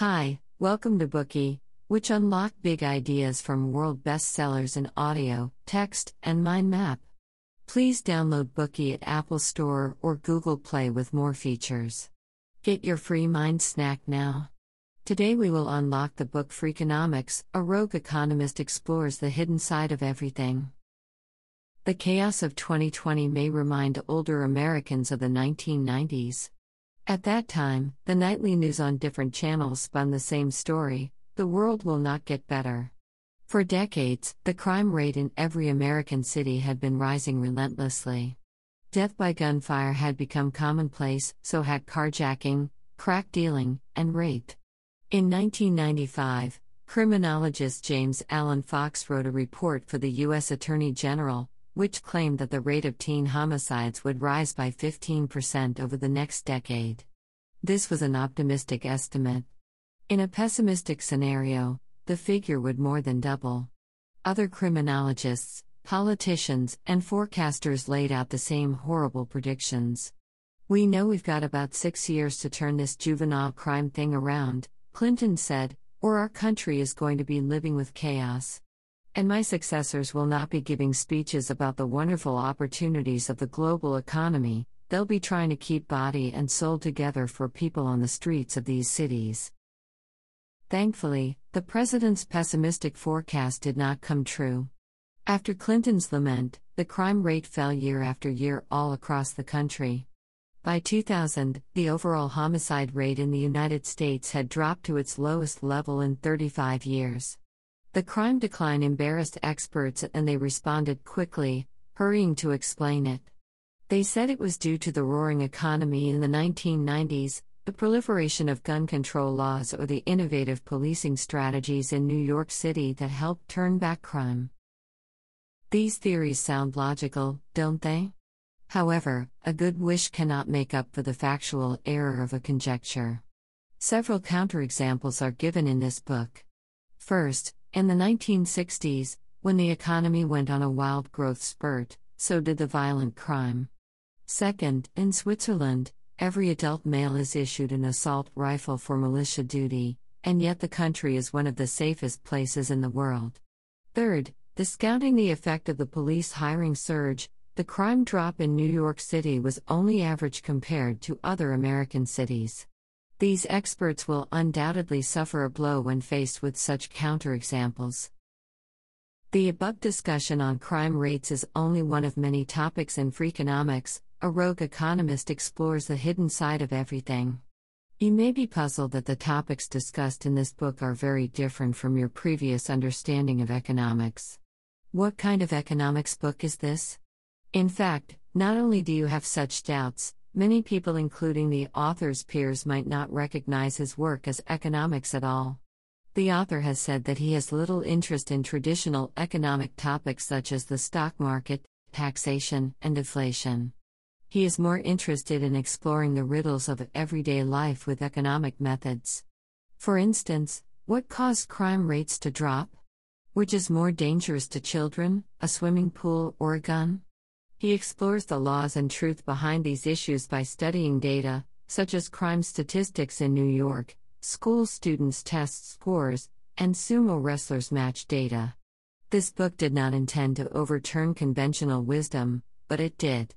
Hi, welcome to Bookey, which unlock big ideas from world bestsellers in audio, text, and mind map. Please download Bookey at Apple Store or Google Play with more features. Get your free mind snack now. Today we will unlock the book Freakonomics, a rogue economist explores the hidden side of everything. The chaos of 2020 may remind older Americans of the 1990s. At that time, the nightly news on different channels spun the same story the world will not get better. For decades, the crime rate in every American city had been rising relentlessly. Death by gunfire had become commonplace, so had carjacking, crack dealing, and rape. In 1995, criminologist James Alan Fox wrote a report for the U.S. Attorney General, which claimed that the rate of teen homicides would rise by 15% over the next decade. This was an optimistic estimate. In a pessimistic scenario, the figure would more than double. Other criminologists, politicians, and forecasters laid out the same horrible predictions. We know we've got about six years to turn this juvenile crime thing around, Clinton said, or our country is going to be living with chaos. And my successors will not be giving speeches about the wonderful opportunities of the global economy, they'll be trying to keep body and soul together for people on the streets of these cities. Thankfully, the president's pessimistic forecast did not come true. After Clinton's lament, the crime rate fell year after year all across the country. By 2000, the overall homicide rate in the United States had dropped to its lowest level in 35 years. The crime decline embarrassed experts and they responded quickly, hurrying to explain it. They said it was due to the roaring economy in the 1990s, the proliferation of gun control laws, or the innovative policing strategies in New York City that helped turn back crime. These theories sound logical, don't they? However, a good wish cannot make up for the factual error of a conjecture. Several counterexamples are given in this book. First, in the 1960s, when the economy went on a wild growth spurt, so did the violent crime. Second, in Switzerland, every adult male is issued an assault rifle for militia duty, and yet the country is one of the safest places in the world. Third, discounting the effect of the police hiring surge, the crime drop in New York City was only average compared to other American cities. These experts will undoubtedly suffer a blow when faced with such counterexamples. The above discussion on crime rates is only one of many topics in Freakonomics. A rogue economist explores the hidden side of everything. You may be puzzled that the topics discussed in this book are very different from your previous understanding of economics. What kind of economics book is this? In fact, not only do you have such doubts, Many people, including the author's peers, might not recognize his work as economics at all. The author has said that he has little interest in traditional economic topics such as the stock market, taxation, and inflation. He is more interested in exploring the riddles of everyday life with economic methods. For instance, what caused crime rates to drop? Which is more dangerous to children, a swimming pool or a gun? He explores the laws and truth behind these issues by studying data, such as crime statistics in New York, school students' test scores, and sumo wrestlers' match data. This book did not intend to overturn conventional wisdom, but it did.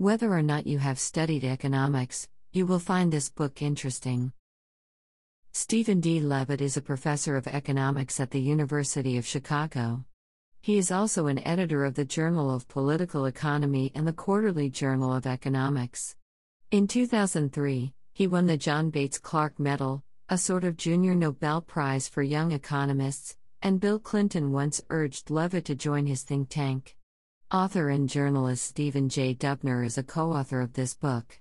Whether or not you have studied economics, you will find this book interesting. Steven D. Levitt is a professor of economics at the University of Chicago. He is also an editor of the Journal of Political Economy and the Quarterly Journal of Economics. In 2003, he won the John Bates Clark Medal, a sort of junior Nobel Prize for young economists, and Bill Clinton once urged Levitt to join his think tank. Author and journalist Stephen J. Dubner is a co author of this book.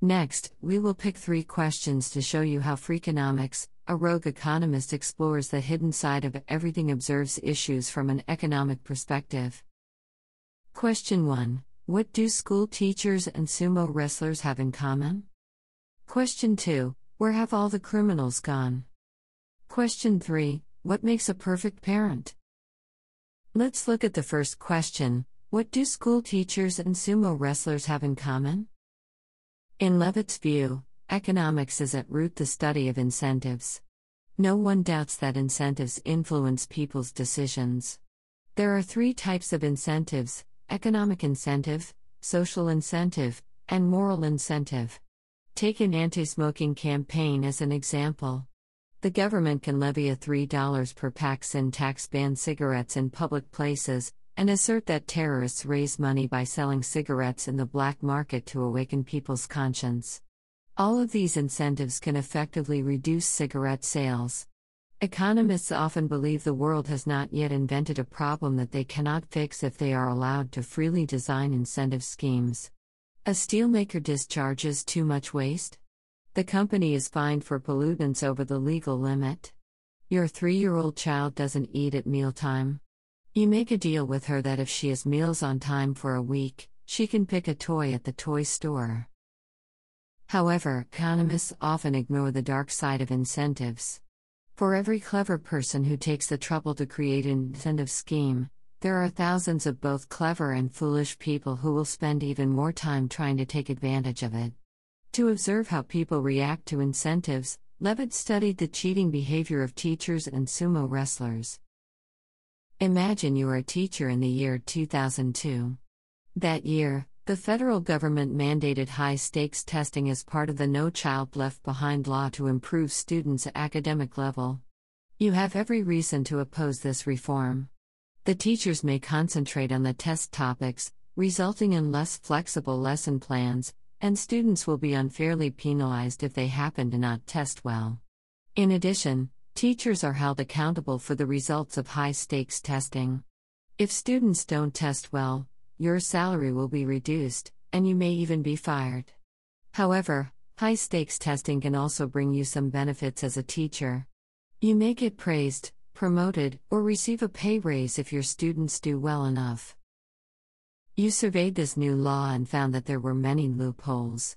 Next, we will pick three questions to show you how Freakonomics, a rogue economist explores the hidden side of everything, observes issues from an economic perspective. Question 1 What do school teachers and sumo wrestlers have in common? Question 2 Where have all the criminals gone? Question 3 What makes a perfect parent? Let's look at the first question What do school teachers and sumo wrestlers have in common? In Levitt's view, economics is at root the study of incentives. No one doubts that incentives influence people's decisions. There are three types of incentives economic incentive, social incentive, and moral incentive. Take an anti smoking campaign as an example. The government can levy a $3 per pack sin tax ban cigarettes in public places, and assert that terrorists raise money by selling cigarettes in the black market to awaken people's conscience. All of these incentives can effectively reduce cigarette sales. Economists often believe the world has not yet invented a problem that they cannot fix if they are allowed to freely design incentive schemes. A steelmaker discharges too much waste? The company is fined for pollutants over the legal limit. Your three year old child doesn't eat at mealtime. You make a deal with her that if she has meals on time for a week, she can pick a toy at the toy store. However, economists often ignore the dark side of incentives. For every clever person who takes the trouble to create an incentive scheme, there are thousands of both clever and foolish people who will spend even more time trying to take advantage of it. To observe how people react to incentives, Levitt studied the cheating behavior of teachers and sumo wrestlers. Imagine you are a teacher in the year 2002. That year, the federal government mandated high stakes testing as part of the No Child Left Behind law to improve students' academic level. You have every reason to oppose this reform. The teachers may concentrate on the test topics, resulting in less flexible lesson plans, and students will be unfairly penalized if they happen to not test well. In addition, Teachers are held accountable for the results of high stakes testing. If students don't test well, your salary will be reduced, and you may even be fired. However, high stakes testing can also bring you some benefits as a teacher. You may get praised, promoted, or receive a pay raise if your students do well enough. You surveyed this new law and found that there were many loopholes.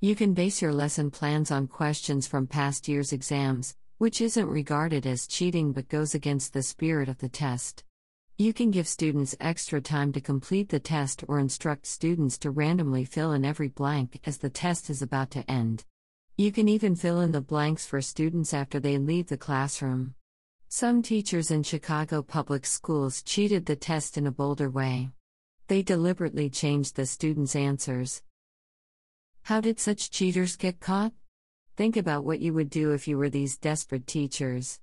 You can base your lesson plans on questions from past year's exams, which isn't regarded as cheating but goes against the spirit of the test. You can give students extra time to complete the test or instruct students to randomly fill in every blank as the test is about to end. You can even fill in the blanks for students after they leave the classroom. Some teachers in Chicago public schools cheated the test in a bolder way. They deliberately changed the students' answers. How did such cheaters get caught? Think about what you would do if you were these desperate teachers.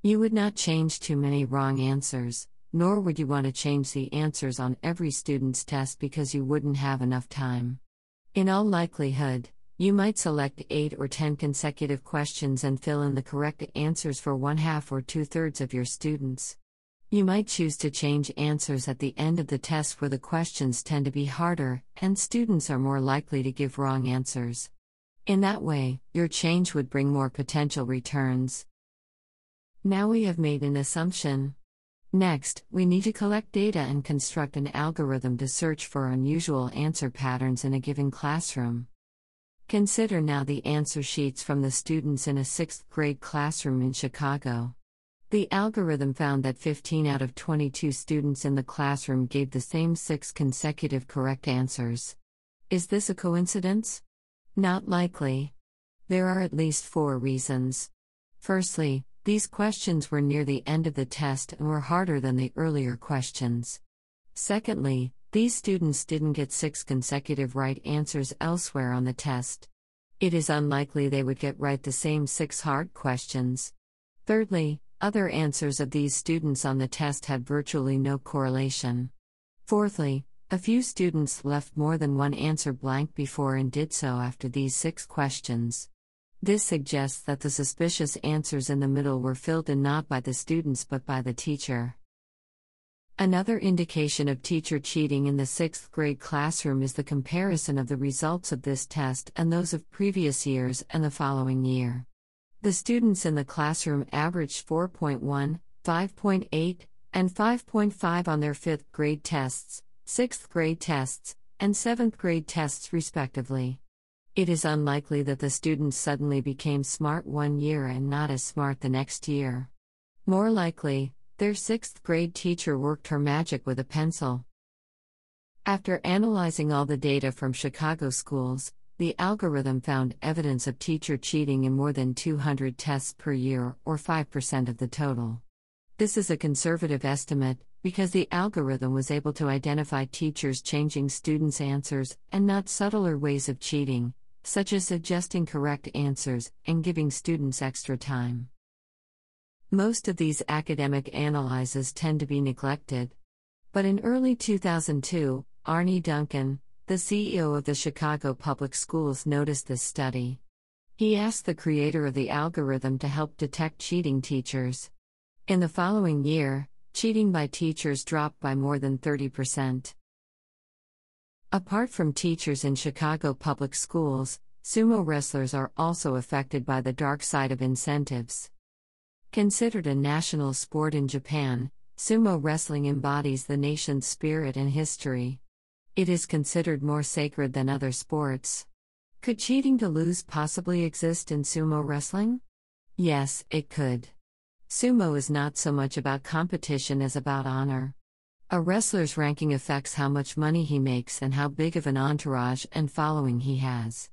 You would not change too many wrong answers, nor would you want to change the answers on every student's test because you wouldn't have enough time. In all likelihood, you might select 8 or 10 consecutive questions and fill in the correct answers for one half or two thirds of your students. You might choose to change answers at the end of the test where the questions tend to be harder and students are more likely to give wrong answers. In that way, your change would bring more potential returns. Now we have made an assumption. Next, we need to collect data and construct an algorithm to search for unusual answer patterns in a given classroom. Consider now the answer sheets from the students in a sixth grade classroom in Chicago. The algorithm found that 15 out of 22 students in the classroom gave the same six consecutive correct answers. Is this a coincidence? Not likely. There are at least four reasons. Firstly, these questions were near the end of the test and were harder than the earlier questions. Secondly, these students didn't get six consecutive right answers elsewhere on the test. It is unlikely they would get right the same six hard questions. Thirdly, other answers of these students on the test had virtually no correlation. Fourthly, a few students left more than one answer blank before and did so after these six questions. This suggests that the suspicious answers in the middle were filled in not by the students but by the teacher. Another indication of teacher cheating in the sixth grade classroom is the comparison of the results of this test and those of previous years and the following year. The students in the classroom averaged 4.1, 5.8, and 5.5 on their fifth grade tests, sixth grade tests, and seventh grade tests, respectively. It is unlikely that the students suddenly became smart one year and not as smart the next year. More likely, their sixth grade teacher worked her magic with a pencil. After analyzing all the data from Chicago schools, the algorithm found evidence of teacher cheating in more than 200 tests per year, or 5% of the total. This is a conservative estimate because the algorithm was able to identify teachers changing students' answers and not subtler ways of cheating, such as suggesting correct answers and giving students extra time. Most of these academic analyses tend to be neglected. But in early 2002, Arne Duncan, the CEO of the Chicago Public Schools, noticed this study. He asked the creator of the algorithm to help detect cheating teachers. In the following year, cheating by teachers dropped by more than 30%. Apart from teachers in Chicago public schools, sumo wrestlers are also affected by the dark side of incentives. Considered a national sport in Japan, sumo wrestling embodies the nation's spirit and history. It is considered more sacred than other sports. Could cheating to lose possibly exist in sumo wrestling? Yes, it could. Sumo is not so much about competition as about honor. A wrestler's ranking affects how much money he makes and how big of an entourage and following he has.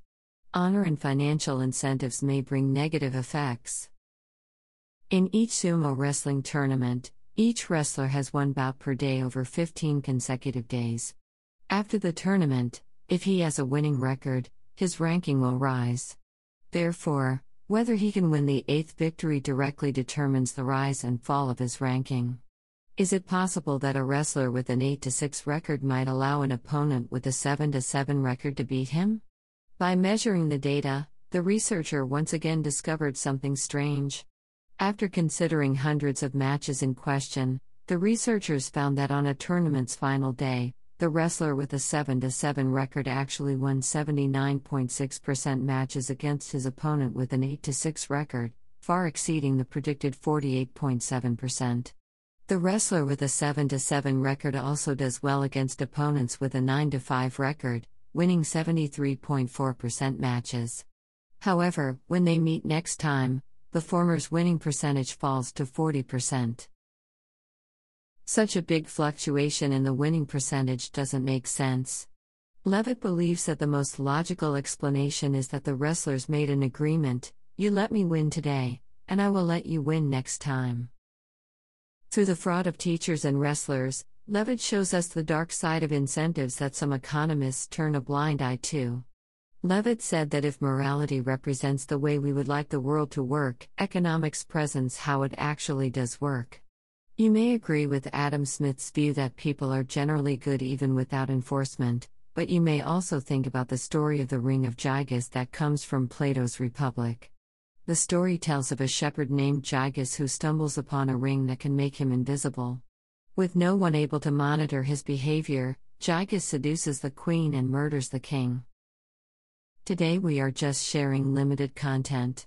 Honor and financial incentives may bring negative effects. In each sumo wrestling tournament, each wrestler has one bout per day over 15 consecutive days. After the tournament, if he has a winning record, his ranking will rise. Therefore, whether he can win the eighth victory directly determines the rise and fall of his ranking. Is it possible that a wrestler with an 8 6 record might allow an opponent with a 7 7 record to beat him? By measuring the data, the researcher once again discovered something strange. After considering hundreds of matches in question, the researchers found that on a tournament's final day, the wrestler with a 7 7 record actually won 79.6% matches against his opponent with an 8 6 record, far exceeding the predicted 48.7%. The wrestler with a 7 7 record also does well against opponents with a 9 5 record, winning 73.4% matches. However, when they meet next time, the former's winning percentage falls to 40%. Such a big fluctuation in the winning percentage doesn't make sense. Levitt believes that the most logical explanation is that the wrestlers made an agreement you let me win today, and I will let you win next time. Through the fraud of teachers and wrestlers, Levitt shows us the dark side of incentives that some economists turn a blind eye to. Levitt said that if morality represents the way we would like the world to work, economics presents how it actually does work. You may agree with Adam Smith's view that people are generally good even without enforcement, but you may also think about the story of the Ring of Gyges that comes from Plato's Republic. The story tells of a shepherd named Gyges who stumbles upon a ring that can make him invisible. With no one able to monitor his behavior, Gyges seduces the queen and murders the king. Today we are just sharing limited content.